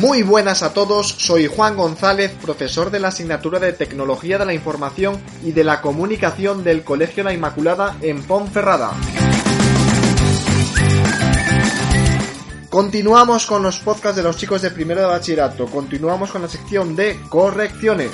Muy buenas a todos, soy Juan González, profesor de la asignatura de Tecnología de la Información y de la Comunicación del Colegio La Inmaculada en Ponferrada. Continuamos con los podcasts de los chicos de primero de bachillerato, continuamos con la sección de correcciones.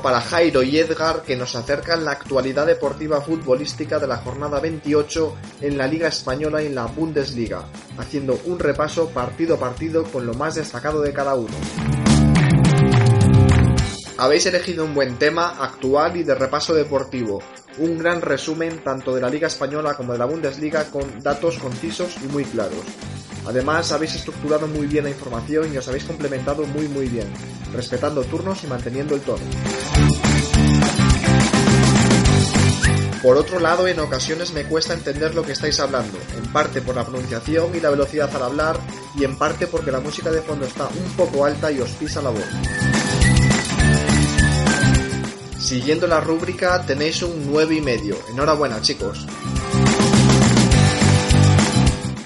Para Jairo y Edgar que nos acercan la actualidad deportiva futbolística de la jornada 28 en la Liga Española y en la Bundesliga, haciendo un repaso partido a partido con lo más destacado de cada uno. Habéis elegido un buen tema actual y de repaso deportivo, un gran resumen tanto de la Liga Española como de la Bundesliga con datos concisos y muy claros. Además, habéis estructurado muy bien la información y os habéis complementado muy muy bien, respetando turnos y manteniendo el tono. Por otro lado, en ocasiones me cuesta entender lo que estáis hablando, en parte por la pronunciación y la velocidad al hablar, y en parte porque la música de fondo está un poco alta y os pisa la voz. Siguiendo la rúbrica tenéis un 9 y medio. Enhorabuena chicos.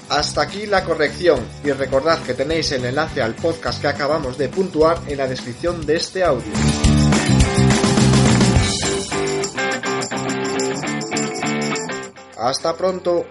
Hasta aquí la corrección y recordad que tenéis el enlace al podcast que acabamos de puntuar en la descripción de este audio. Hasta pronto.